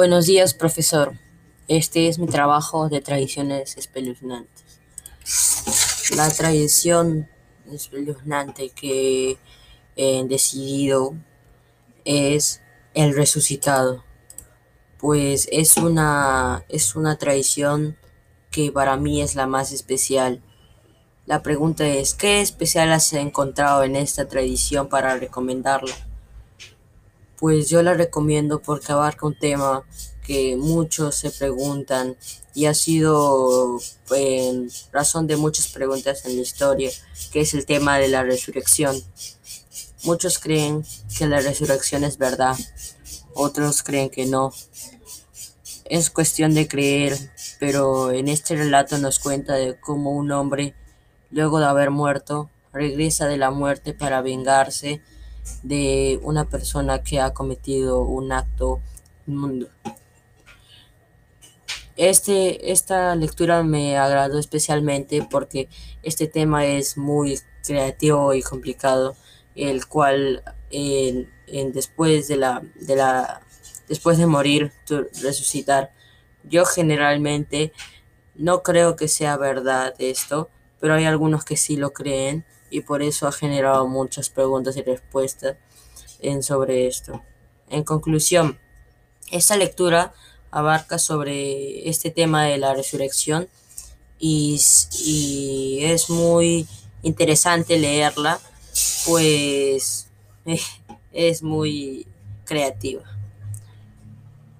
Buenos días, profesor. Este es mi trabajo de tradiciones espeluznantes. La tradición espeluznante que he decidido es el resucitado, pues es una, es una tradición que para mí es la más especial. La pregunta es, ¿qué especial has encontrado en esta tradición para recomendarla? Pues yo la recomiendo porque abarca un tema que muchos se preguntan y ha sido en razón de muchas preguntas en la historia, que es el tema de la resurrección. Muchos creen que la resurrección es verdad, otros creen que no. Es cuestión de creer, pero en este relato nos cuenta de cómo un hombre, luego de haber muerto, regresa de la muerte para vengarse de una persona que ha cometido un acto inmundo. Este, esta lectura me agradó especialmente porque este tema es muy creativo y complicado, el cual en, en después de la, de la después de morir resucitar. Yo generalmente no creo que sea verdad esto, pero hay algunos que sí lo creen y por eso ha generado muchas preguntas y respuestas sobre esto. En conclusión, esta lectura abarca sobre este tema de la resurrección y es muy interesante leerla, pues es muy creativa.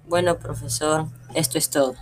Bueno, profesor, esto es todo.